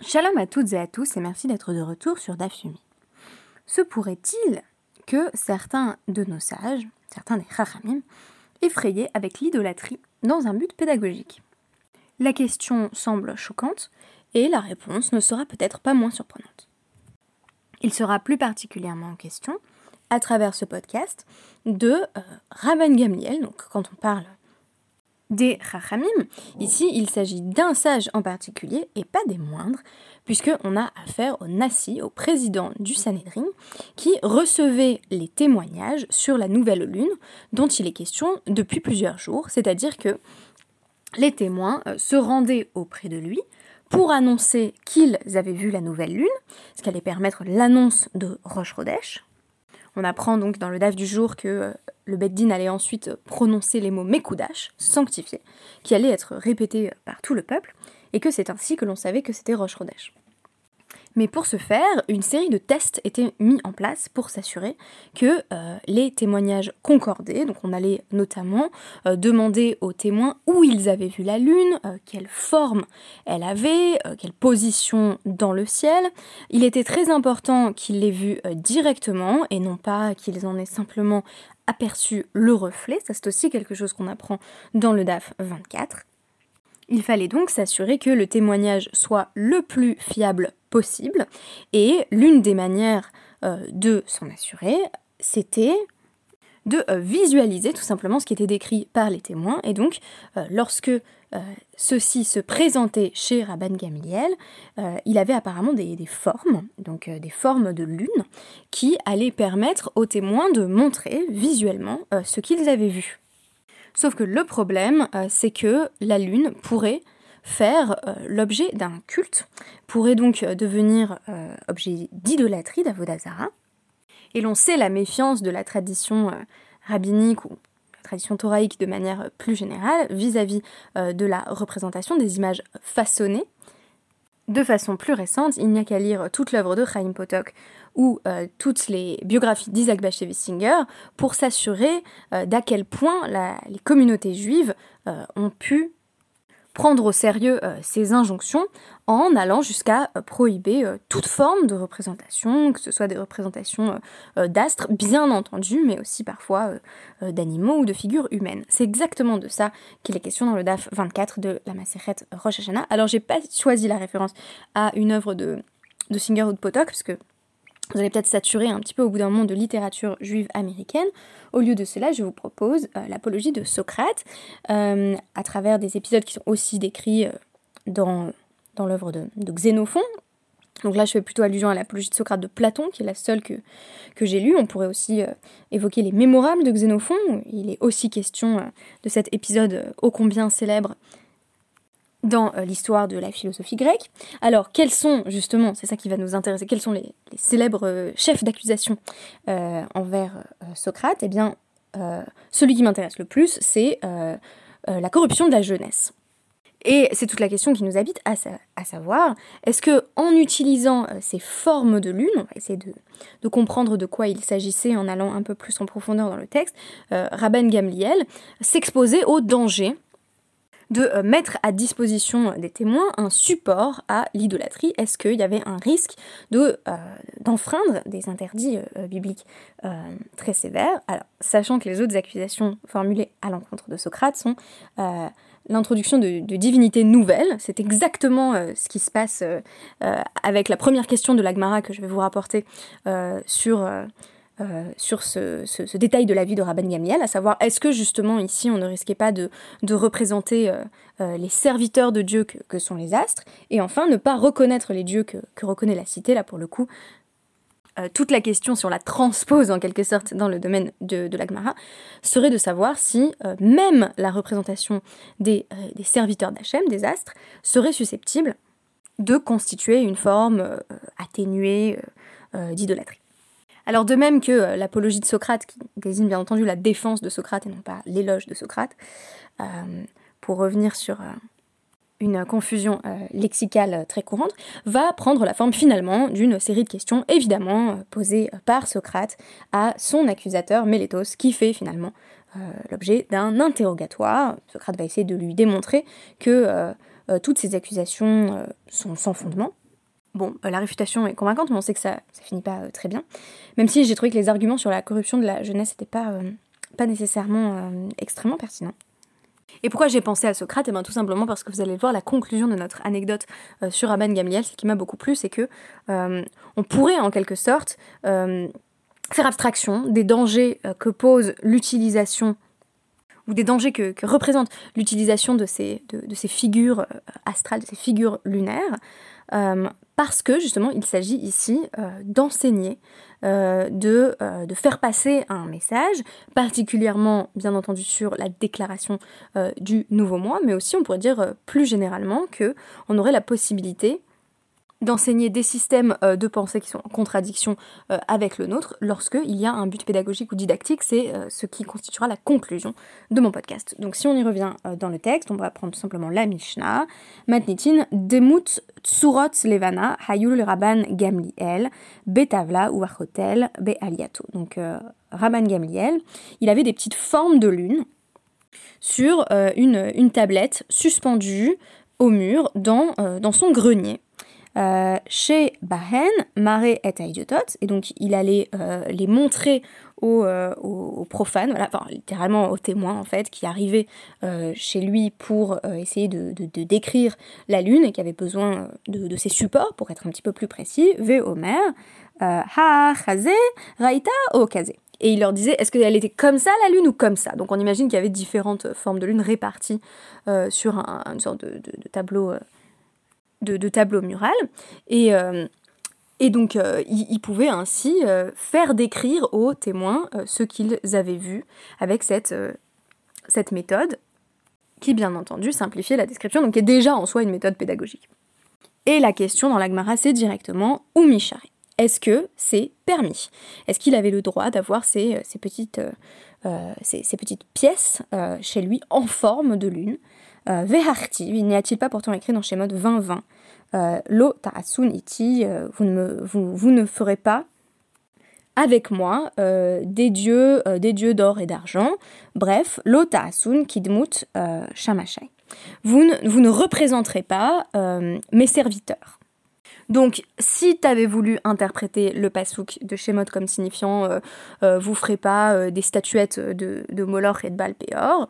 Shalom à toutes et à tous et merci d'être de retour sur Dafyumi. Se pourrait-il que certains de nos sages, certains des Chachamim, effrayaient avec l'idolâtrie dans un but pédagogique? La question semble choquante et la réponse ne sera peut-être pas moins surprenante. Il sera plus particulièrement en question, à travers ce podcast, de euh, Gamliel, donc quand on parle des Chachamim. Ici, il s'agit d'un sage en particulier et pas des moindres, puisqu'on a affaire au Nassi, au président du Sanhedrin, qui recevait les témoignages sur la nouvelle lune dont il est question depuis plusieurs jours, c'est-à-dire que les témoins euh, se rendaient auprès de lui pour annoncer qu'ils avaient vu la nouvelle lune, ce qui allait permettre l'annonce de Roche Rodesh. On apprend donc dans le DAF du jour que euh, le Beddin allait ensuite prononcer les mots Mekoudash, sanctifiés, qui allaient être répétés par tout le peuple, et que c'est ainsi que l'on savait que c'était Rosh Chodesh. Mais pour ce faire, une série de tests étaient mis en place pour s'assurer que euh, les témoignages concordaient. Donc on allait notamment euh, demander aux témoins où ils avaient vu la Lune, euh, quelle forme elle avait, quelle position dans le ciel. Il était très important qu'ils l'aient vue directement et non pas qu'ils en aient simplement aperçu le reflet. Ça c'est aussi quelque chose qu'on apprend dans le DAF 24. Il fallait donc s'assurer que le témoignage soit le plus fiable possible, et l'une des manières euh, de s'en assurer, c'était de euh, visualiser tout simplement ce qui était décrit par les témoins, et donc euh, lorsque ceux-ci se présentaient chez Rabban Gamliel, il avait apparemment des, formes, donc des formes de lune, qui allaient permettre aux témoins de montrer visuellement ce qu'ils avaient vu. Sauf que le problème, euh, c'est que la Lune pourrait faire euh, l'objet d'un culte, pourrait donc euh, devenir objet d'idolâtrie d'Avodazara. Et l'on sait la méfiance de la tradition rabbinique ou tradition thoraïque de manière plus générale vis-à-vis de la représentation des images façonnées. De façon plus récente, il n'y a qu'à lire toute l'œuvre de Chaim Potok ou euh, toutes les biographies d'Isaac Bashevis Singer pour s'assurer euh, d'à quel point les communautés juives euh, ont pu prendre au sérieux euh, ces injonctions en allant jusqu'à euh, prohiber euh, toute forme de représentation, que ce soit des représentations d'astres, bien entendu, mais aussi parfois d'animaux ou de figures humaines. C'est exactement de ça qu'il est question dans le DAF 24 de la Maseret Rosh Hashanah. Alors j'ai pas choisi la référence à une œuvre de, de Singer ou de Potok, parce que vous allez peut-être saturer un petit peu au bout d'un moment de littérature juive américaine. Au lieu de cela, je vous propose euh, l'apologie de Socrate, euh, à travers des épisodes qui sont aussi décrits euh, dans, dans l'œuvre de, Xénophon. Donc là, je fais plutôt allusion à l'apologie de Socrate de Platon, qui est la seule que, que j'ai lue. On pourrait aussi évoquer les mémorables de Xénophon. Il est aussi question de cet épisode ô combien célèbre dans euh, l'histoire de la philosophie grecque. Alors, quels sont, justement, c'est ça qui va nous intéresser, quels sont les, célèbres euh, chefs d'accusation euh, envers Socrate? Eh bien, celui qui m'intéresse le plus, c'est la corruption de la jeunesse. Et c'est toute la question qui nous habite, à, savoir, est-ce que en utilisant ces formes de lune, on va essayer de, comprendre de quoi il s'agissait en allant un peu plus en profondeur dans le texte, Rabban Gamliel s'exposait au danger de euh, mettre à disposition des témoins un support à l'idolâtrie. Est-ce qu'il y avait un risque euh, d'enfreindre des interdits euh, bibliques très sévères? Alors, sachant que les autres accusations formulées à l'encontre de Socrate sont l'introduction de, de, divinités nouvelles. C'est exactement ce qui se passe avec la première question de l'Agmara que je vais vous rapporter sur euh, sur ce, détail de la vie de Rabban Gamliel, à savoir est-ce que justement ici on ne risquait pas de, représenter euh, euh, les serviteurs de Dieu que, sont les astres, et enfin ne pas reconnaître les dieux que, reconnaît la cité, là pour le coup. toute la question sur la transpose en quelque sorte dans le domaine de, de l'Agmara serait de savoir si même la représentation des, des serviteurs d'Hachem, des astres, serait susceptible de constituer une forme atténuée d'idolâtrie. Alors de même que euh, l'apologie de Socrate, qui désigne bien entendu la défense de Socrate et non pas l'éloge de Socrate, euh, pour revenir sur euh, une confusion lexicale très courante, va prendre la forme finalement d'une série de questions évidemment posées par Socrate à son accusateur Mélétos, qui fait finalement l'objet d'un interrogatoire. Socrate va essayer de lui démontrer que toutes ces accusations sont sans fondement, Bon, la réfutation est convaincante, mais on sait que ça, ça finit pas très bien. Même si j'ai trouvé que les arguments sur la corruption de la jeunesse n'étaient pas, pas nécessairement extrêmement pertinents. Et pourquoi j'ai pensé à Socrate? Eh bien tout simplement parce que vous allez voir la conclusion de notre anecdote euh, sur Rabban Gamliel, ce qui m'a beaucoup plu, c'est que euh, on pourrait en quelque sorte euh, faire abstraction des dangers que pose l'utilisation ou des dangers que, représente l'utilisation de ces, de, ces figures astrales, de ces figures lunaires, parce que justement il s'agit ici d'enseigner euh, de, euh, de, faire passer un message, particulièrement bien entendu sur la déclaration euh, du nouveau mois, mais aussi on pourrait dire plus généralement que on aurait la possibilité d'enseigner des systèmes euh, de pensée qui sont en contradiction euh, avec le nôtre lorsqu'il y a un but pédagogique ou didactique, c'est euh, ce qui constituera la conclusion de mon podcast. Donc si on y revient dans le texte, on va prendre simplement la Mishnah, Matnitin, Demut Tsurot Levana, Hayul Rabban Gamliel, Betavla ou Achotel, Be'aliato. Donc Rabban Gamliel, il avait des petites formes de lune sur une, tablette suspendue au mur dans son grenier. Euh, chez Bahen, Maré et Aidiotot, et donc il allait euh, les montrer aux, euh, profanes, voilà, enfin, littéralement aux témoins en fait, qui arrivaient chez lui pour essayer de, décrire la lune et qui avaient besoin de, ces supports pour être un petit peu plus précis. Ve Omer, Ha Chazé, Raïta O Kazé. Et il leur disait, est-ce qu'elle était comme ça la lune ou comme ça? Donc on imagine qu'il y avait différentes formes de lune réparties sur un, une sorte de, tableau de, tableau mural. Et, euh, et donc, euh, ils, pouvaient ainsi euh, faire décrire aux témoins ce qu'ils avaient vu avec cette, méthode, qui, bien entendu, simplifiait la description, donc est déjà en soi une méthode pédagogique. Et la question dans l'Agmara, c'est directement ou. Est-ce que c'est permis? Est-ce qu'il avait le droit d'avoir ces, petites pièces chez lui en forme de lune? Euh, Vehartiv, n'y a-t-il pas pourtant écrit dans Shemot 20-20 euh, Lo ta'asun iti, euh, vous, ne ferez pas avec moi des dieux des dieux d'or et d'argent. Bref, lo ta'asun kidmut shamashai. Vous ne, vous ne représenterez pas mes serviteurs. Donc, si tu avais voulu interpréter le pasouk de Shemot comme signifiant euh, euh, vous ferez pas euh, des statuettes de, de Moloch et de Balpéor,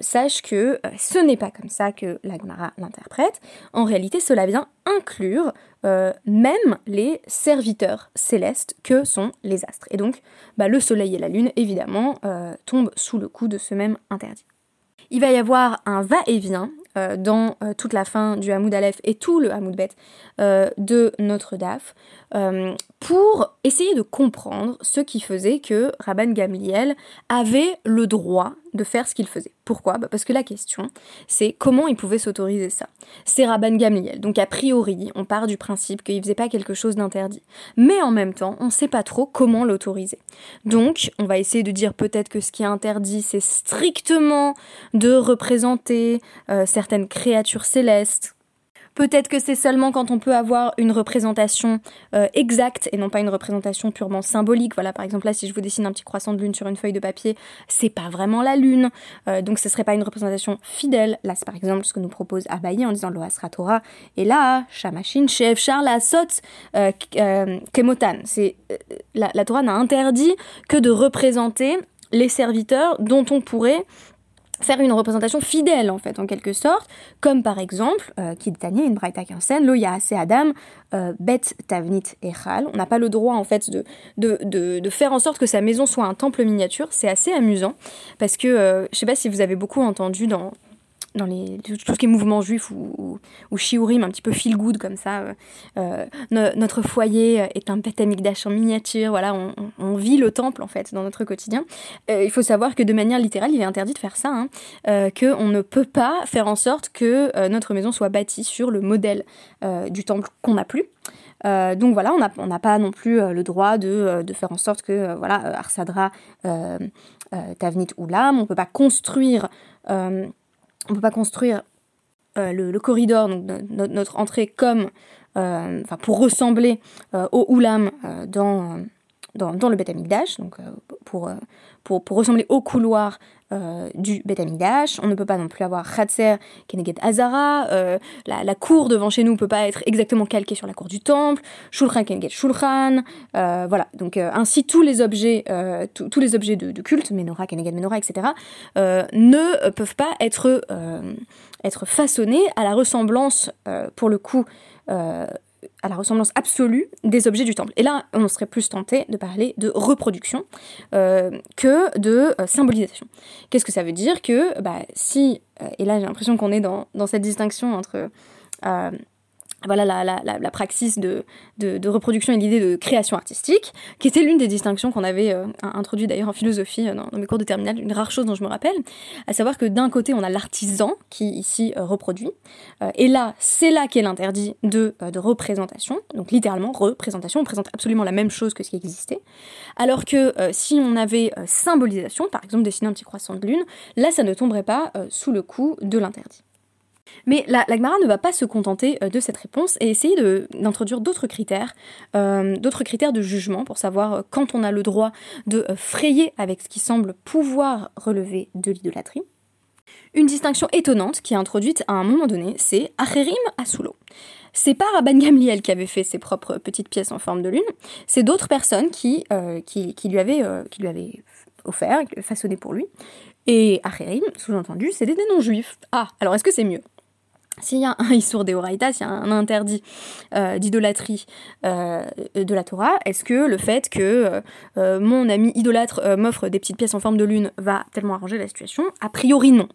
sache que ce n'est pas comme ça que l'Agmara l'interprète. En réalité, cela vient inclure même les serviteurs célestes que sont les astres. Et donc, bah, le soleil et la lune, évidemment, tombent sous le coup de ce même interdit. Il va y avoir un va-et-vient euh, dans euh, toute la fin du Hamoud Aleph et tout le Hamoud Bet euh, de notre DAF pour essayer de comprendre ce qui faisait que Rabban Gamliel avait le droit de faire ce qu'il faisait. Pourquoi bah, Parce que la question, c'est comment il pouvait s'autoriser ça. C'est Rabban Gamliel, donc a priori, on part du principe qu'il faisait pas quelque chose d'interdit. Mais en même temps, on ne sait pas trop comment l'autoriser. Donc, on va essayer de dire peut-être que ce qui est interdit, c'est strictement de représenter euh, certaines créatures célestes Peut-être que c'est seulement quand on peut avoir une représentation euh, exacte et non pas une représentation purement symbolique. Voilà, par exemple là, si je vous dessine un petit croissant de lune sur une feuille de papier, c'est pas vraiment la lune, euh, donc ce serait pas une représentation fidèle. Là, c'est par exemple ce que nous propose Abaye en disant Loasra Torah. Et là, Shamachin, Chef, Charla, Sot, euh, Kemotan. La, la Torah n'a interdit que de représenter les serviteurs dont on pourrait faire une représentation fidèle en fait en quelque sorte comme par exemple euh, Tanya, une braïta scène lo assez adam euh, bet tavnit echal on n'a pas le droit en fait de de, de, de, faire en sorte que sa maison soit un temple miniature. C'est assez amusant parce que euh, je sais pas si vous avez beaucoup entendu dans dans les, tout ce qui est mouvement juif ou, ou, shiurim, un petit peu feel good comme ça. Euh, euh, notre foyer est un Beth en miniature, voilà, on, vit le temple en fait dans notre quotidien. Euh, il faut savoir que de manière littérale, il est interdit de faire ça, hein, qu'on ne peut pas faire en sorte que notre maison soit bâtie sur le modèle du temple qu'on n'a plus. donc voilà, on n'a pas non plus le droit de, de, faire en sorte que voilà, Arsadra, Tavnit ou l'âme, on ne peut pas construire on peut pas construire euh, le, corridor, donc notre entrée comme, euh, pour ressembler euh, au oulam dans dans, le Beth donc pour, pour, pour, ressembler au couloir euh, du Beth. On ne peut pas non plus avoir Khatser, Keneged Azara. Euh, la, cour devant chez nous ne peut pas être exactement calquée sur la cour du temple. Shulchan, Keneged Shulchan. Euh, voilà. Donc ainsi tous les objets, tous les objets de, culte, Menorah, Keneged Menorah, etc., ne peuvent pas être être façonnés à la ressemblance, pour le coup, à la ressemblance absolue des objets du temple. Et là, on serait plus tenté de parler de reproduction euh, que de euh, symbolisation. Qu'est-ce que ça veut dire Que bah, si, euh, et là j'ai l'impression qu'on est dans, dans, cette distinction entre voilà la, la, la, praxis de, de, reproduction et l'idée de création artistique, qui était l'une des distinctions qu'on avait euh, introduit d'ailleurs en philosophie euh, dans, mes cours de terminale, une rare chose dont je me rappelle, à savoir que d'un côté on a l'artisan qui ici euh, reproduit, et là c'est là qu'est l'interdit de, de représentation, donc littéralement représentation, on présente absolument la même chose que ce qui existait, alors que si on avait symbolisation, par exemple dessiner un petit croissant de lune, là ça ne tomberait pas sous le coup de l'interdit. Mais la, Gemara ne va pas se contenter euh, de cette réponse et essayer d'introduire d'autres critères, euh, d'autres critères de jugement pour savoir euh, quand on a le droit de frayer avec ce qui semble pouvoir relever de l'idolâtrie. Une distinction étonnante qui est introduite à un moment donné, c'est Acherim Asulo. C'est pas Rabban Gamliel qui avait fait ses propres petites pièces en forme de lune, c'est d'autres personnes qui, lui avaient, offert, façonné pour lui. Et Acherim, sous-entendu, c'est des non-juifs. Ah, alors est-ce que c'est mieux? S'il y a un Issour Deoraita, s'il y a un interdit euh, d'idolâtrie euh, de la Torah, est-ce que le fait que euh, mon ami idolâtre m'offre des petites pièces en forme de lune va tellement arranger la situation? A priori non.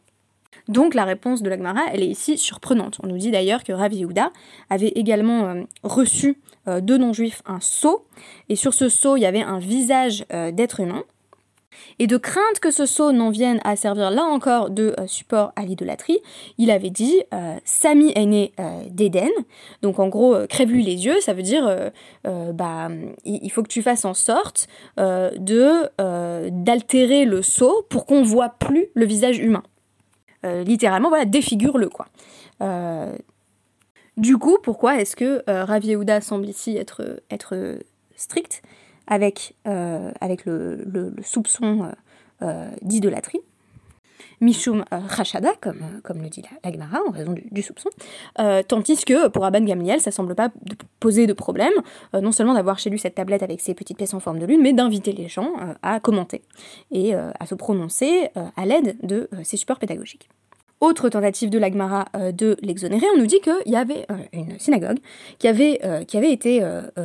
Donc la réponse de l'Agmara, elle est ici surprenante. On nous dit d'ailleurs que Rav Yehuda avait également reçu de non-juifs un sceau, et sur ce sceau, il y avait un visage d'être humain, et de crainte que ce sceau n'en vienne à servir là encore de euh, support à l'idolâtrie, il avait dit euh, Sami est né euh, d'Éden, donc en gros crève-lui les yeux, ça veut dire bah il faut que tu fasses en sorte de d'altérer le sceau pour qu'on voit plus le visage humain. littéralement, voilà, défigure-le quoi. du coup, pourquoi est-ce que Rav Yehuda semble ici être strict? Avec, euh, avec le, soupçon euh, euh, d'idolâtrie. Mishum Rachada, comme, comme le dit la, Gemara, en raison du, soupçon, tandis que pour Abban Gamliel, ça semble pas poser de problème, non seulement d'avoir chez lui cette tablette avec ses petites pièces en forme de lune, mais d'inviter les gens à commenter et à se prononcer à l'aide de ses supports pédagogiques. Autre tentative de l'Agmara euh, de l'exonérer, on nous dit qu'il y avait euh, une synagogue qui avait, euh, qui avait été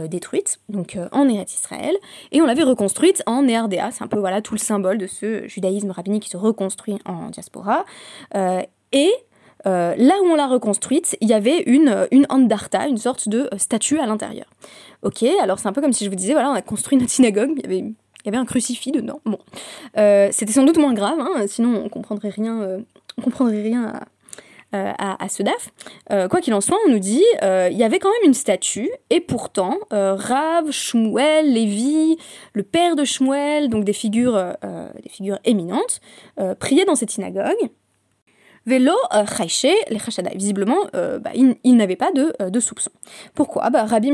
détruite, donc en Eretz Israël, et on l'avait reconstruite en Néardéa. C'est un peu voilà tout le symbole de ce judaïsme rabbinique qui se reconstruit en diaspora. et là où on l'a reconstruite, il y avait une, une andarta, une sorte de statue à l'intérieur. Ok, alors c'est un peu comme si je vous disais, voilà, on a construit notre synagogue, il y avait, il y avait un crucifix dedans. Bon, c'était sans doute moins grave, hein, sinon on comprendrait rien on comprendrait rien à, ce DAF. Euh, quoi qu'il en soit, on nous dit euh, il y avait quand même une statue, et pourtant, euh, Rav, Shmuel, Lévi, le père de Shmuel, donc des figures, des figures éminentes, priaient dans cette synagogue. Vélo, Chaïché, les Chachada. Visiblement, bah, il, n'avait pas de, de soupçon. Pourquoi? Bah, Rabbi.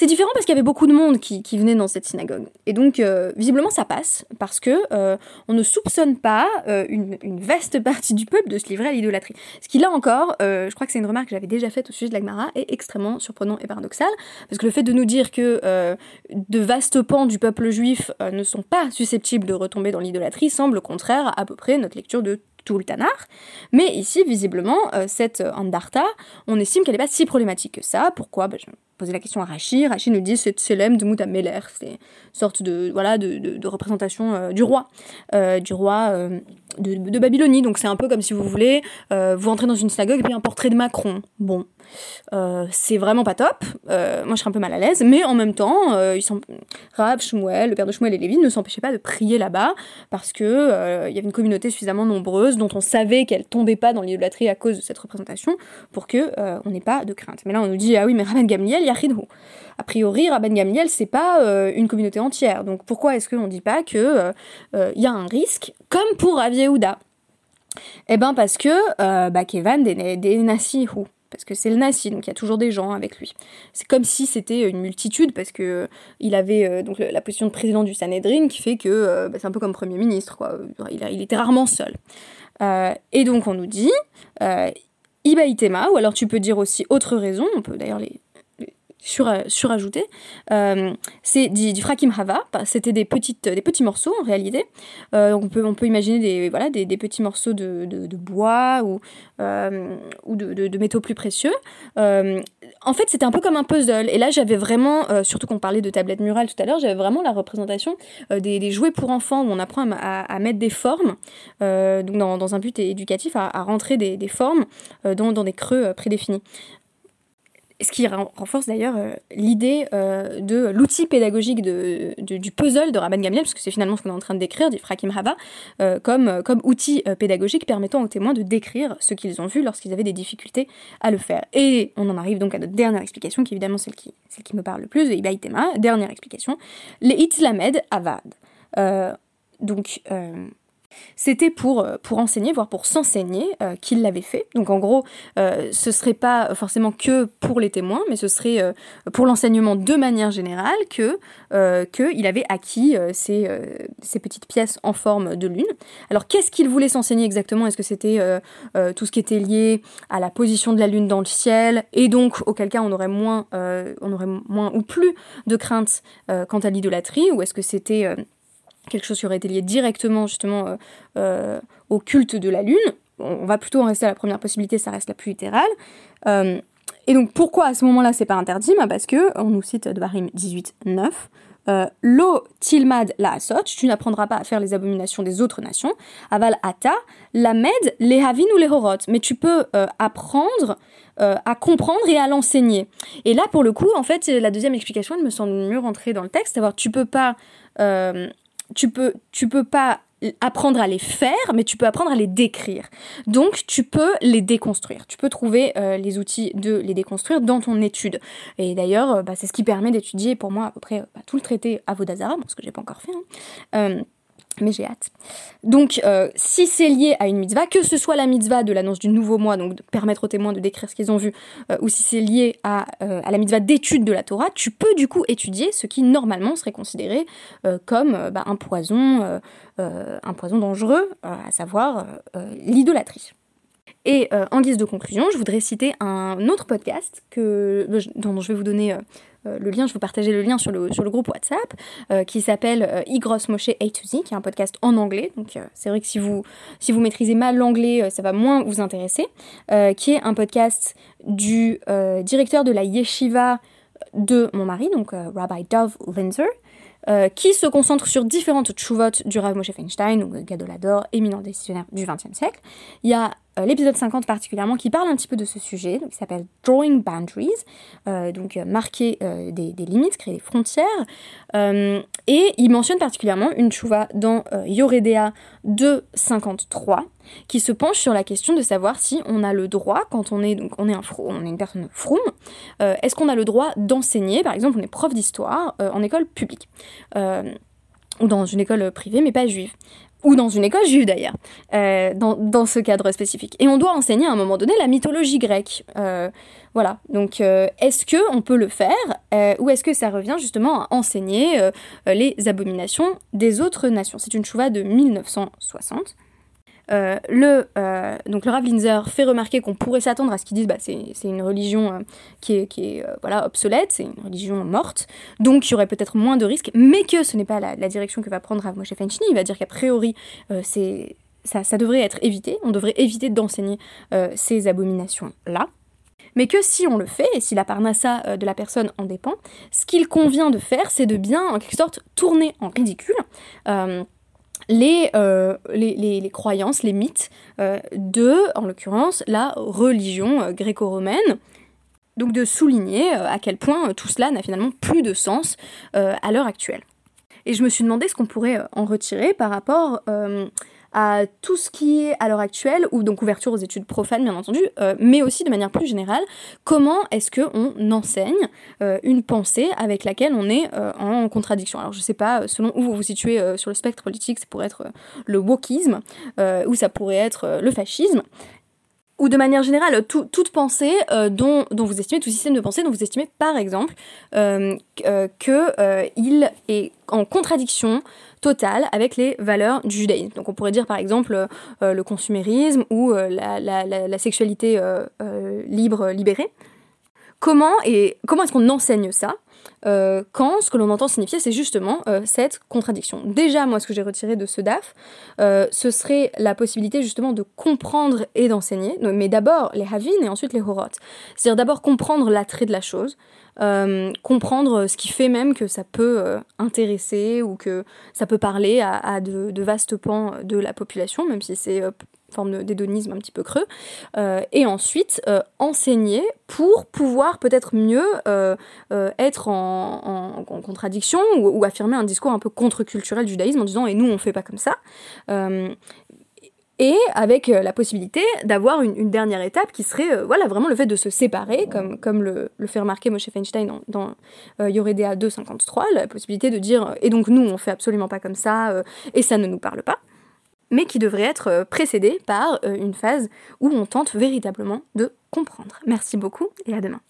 C'est différent parce qu'il y avait beaucoup de monde qui, venait dans cette synagogue. Et donc, euh, visiblement, ça passe, parce que euh, on ne soupçonne pas euh, une, vaste partie du peuple de se livrer à l'idolâtrie. Ce qui, là encore, je crois que c'est une remarque que j'avais déjà faite au sujet de l'Agmara, est extrêmement surprenant et paradoxal, parce que le fait de nous dire que de vastes pans du peuple juif ne sont pas susceptibles de retomber dans l'idolâtrie semble contraire à, peu près notre lecture de tout le Tanar. Mais ici, visiblement, cette Andarta, on estime qu'elle n'est pas si problématique que ça. Pourquoi? Bah, poser la question à Rachid. Rachid nous dit c'est Selem de Mouta Meler. C'est une sorte de, voilà, de, de, représentation euh, du roi, euh, du roi euh, de, de, Babylonie. Donc c'est un peu comme si vous voulez, vous entrez dans une synagogue et puis un portrait de Macron. Bon, c'est vraiment pas top. moi je serais un peu mal à l'aise, mais en même temps, ils sont... Shmuel, le père de Shmuel et Lévi ne s'empêchaient pas de prier là-bas parce que il y avait une communauté suffisamment nombreuse dont on savait qu'elle tombait pas dans l'idolâtrie à cause de cette représentation pour que on n'ait pas de crainte. Mais là on nous dit ah oui mais Rabban Gamliel a priori, Rabban Gamliel, c'est pas euh, une communauté entière. Donc pourquoi est-ce qu'on ne dit pas qu'il euh, euh, y a un risque, comme pour Rav Yehuda? Eh bien parce que bah, Kevan des, des parce que c'est le Nasi, donc il y a toujours des gens avec lui. C'est comme si c'était une multitude, parce que il avait donc la position de président du Sanhedrin, qui fait que bah, c'est un peu comme Premier ministre, quoi. Il, il était rarement seul. et donc on nous dit, Ibaïtema, ou alors tu peux dire aussi autre raison, on peut d'ailleurs les, sur, surajouté, euh, c'est du, du, frakim hava, c'était des, petites, des petits morceaux en réalité. Euh, on, peut, on peut imaginer des, voilà, des, des petits morceaux de, de, bois ou, euh, ou de, de, métaux plus précieux. en fait, c'était un peu comme un puzzle. Et là, j'avais vraiment, surtout qu'on parlait de tablettes murales tout à l'heure, j'avais vraiment la représentation des, des, jouets pour enfants où on apprend à, à, mettre des formes, donc dans, dans, un but éducatif, à, à rentrer des, des formes dans, dans des creux prédéfinis ce qui renforce d'ailleurs euh, l'idée euh, de l'outil pédagogique du puzzle de Rabban Gamliel, parce que c'est finalement ce qu'on est en train de décrire, du Frakim Hava, euh, comme, comme outil pédagogique permettant aux témoins de décrire ce qu'ils ont vu lorsqu'ils avaient des difficultés à le faire. Et on en arrive donc à notre dernière explication, qui est évidemment celle qui, me parle le plus, de Ibaïtema, dernière explication, les Itzlamed Avad. donc, c'était pour, euh, pour enseigner, voire pour s'enseigner euh, qu'il l'avait fait. Donc en gros, euh, ce serait pas forcément que pour les témoins, mais ce serait pour l'enseignement de manière générale que qu'il avait acquis ces, ces, petites pièces en forme de lune. Alors qu'est-ce qu'il voulait s'enseigner exactement? Est-ce que c'était tout ce qui était lié à la position de la lune dans le ciel? Et donc auquel cas on aurait moins, on aurait moins ou plus de crainte quant à l'idolâtrie? Ou est-ce que c'était quelque chose qui aurait été lié directement justement euh, euh, au culte de la lune. On va plutôt en rester à la première possibilité, ça reste la plus littérale. Euh, et donc pourquoi à ce moment-là c'est pas interdit? Bah, Parce que, on nous cite de Barim 18, 9, Lo tilmad la asot, tu n'apprendras pas à faire les abominations des autres nations. Aval ata, la med, les havin ou les horot. Mais tu peux apprendre à comprendre et à l'enseigner. Et là, pour le coup, en fait, la deuxième explication, elle me semble mieux rentrer dans le texte. Savoir, tu peux pas tu peux, tu peux pas apprendre à les faire, mais tu peux apprendre à les décrire. Donc, tu peux les déconstruire. Tu peux trouver euh, les outils de les déconstruire dans ton étude. Et d'ailleurs, euh, bah, c'est ce qui permet d'étudier pour moi à peu près bah, tout le traité Avodazara, ce que j'ai pas encore fait. Hein. Mais j'ai hâte. Donc, euh, si c'est lié à une mitzvah, que ce soit la mitzvah de l'annonce du nouveau mois, donc de permettre aux témoins de décrire ce qu'ils ont vu, euh, ou si c'est lié à, euh, à, la mitzvah d'étude de la Torah, tu peux du coup étudier ce qui normalement serait considéré comme bah, un poison dangereux, à savoir l'idolâtrie. Et en guise de conclusion, je voudrais citer un autre podcast que, dont je vais vous donner euh, le lien, je vous partager le lien sur le, sur le groupe WhatsApp, euh, qui s'appelle euh, Igros Moshe A to Z, qui est un podcast en anglais. Donc c'est vrai que si vous, si vous maîtrisez mal l'anglais, ça va moins vous intéresser. qui est un podcast du directeur de la yeshiva de mon mari, donc Rabbi Dov Linzer, qui se concentre sur différentes tchouvot du Rav Moshe Feinstein, donc Gadolador, éminent décisionnaire du XXe siècle. Il y a euh, l'épisode 50 particulièrement, qui parle un petit peu de ce sujet, qui s'appelle Drawing Boundaries, euh, donc euh, marquer des, limites, créer des frontières. et il mentionne particulièrement une chouva dans Yoredea 253, qui se penche sur la question de savoir si on a le droit, quand on est, donc on est, un on est une personne froum, est-ce qu'on a le droit d'enseigner, par exemple on est prof d'histoire en école publique ou dans une école privée mais pas juive ou dans une école juive d'ailleurs, euh, dans, dans, ce cadre spécifique. Et on doit enseigner à un moment donné la mythologie grecque. Euh, voilà, donc euh, est-ce que on peut le faire ou est-ce que ça revient justement à enseigner les abominations des autres nations? C'est une chouva de 1960. Euh, le, euh, donc le Rav Linzer fait remarquer qu'on pourrait s'attendre à ce qu'ils disent bah, c'est, une religion euh, qui est, qui est voilà, obsolète, c'est une religion morte, donc il y aurait peut-être moins de risques, mais que ce n'est pas la, direction que va prendre Rav Moshe. Il va dire qu'a priori, ça, ça, devrait être évité, on devrait éviter d'enseigner ces abominations-là. Mais que si on le fait, et si la parnassa de la personne en dépend, ce qu'il convient de faire, c'est de bien, en quelque sorte, tourner en ridicule euh, les, les, croyances, les mythes euh, de, en l'occurrence, la religion euh, gréco-romaine. Donc de souligner à quel point tout cela n'a finalement plus de sens à l'heure actuelle. Et je me suis demandé ce qu'on pourrait en retirer par rapport à tout ce qui est à l'heure actuelle, ou donc ouverture aux études profanes bien entendu, euh, mais aussi de manière plus générale, comment est-ce qu'on enseigne euh, une pensée avec laquelle on est euh, en contradiction? Alors je sais pas, selon où vous vous situez sur le spectre politique, ça pourrait être le wokisme, ou ça pourrait être le fascisme, ou de manière générale, toute pensée dont, dont, vous estimez, tout système de pensée dont vous estimez par exemple qu'il est en contradiction totale avec les valeurs du judaïsme. Donc on pourrait dire par exemple le consumérisme ou la, la, sexualité libre, libérée. Comment, comment est-ce qu'on enseigne ça? Euh, quand ce que l'on entend signifier, c'est justement euh, cette contradiction. Déjà, moi, ce que j'ai retiré de ce DAF, euh, ce serait la possibilité justement de comprendre et d'enseigner, mais d'abord les havin et ensuite les horot. C'est-à-dire d'abord comprendre l'attrait de la chose, comprendre ce qui fait même que ça peut intéresser ou que ça peut parler à, de, de, vastes pans de la population, même si c'est forme d'hédonisme un petit peu creux, euh, et ensuite euh, enseigner pour pouvoir peut-être mieux euh, être en, contradiction ou, affirmer un discours un peu contre-culturel du judaïsme en disant et nous on fait pas comme ça. et avec la possibilité d'avoir une, dernière étape qui serait voilà vraiment le fait de se séparer, comme, comme le, fait remarquer Moshe Feinstein dans, dans Yoredea 253, la possibilité de dire et donc nous on fait absolument pas comme ça et ça ne nous parle pas mais qui devrait être euh, précédée par euh, une phase où on tente véritablement de comprendre. Merci beaucoup et à demain.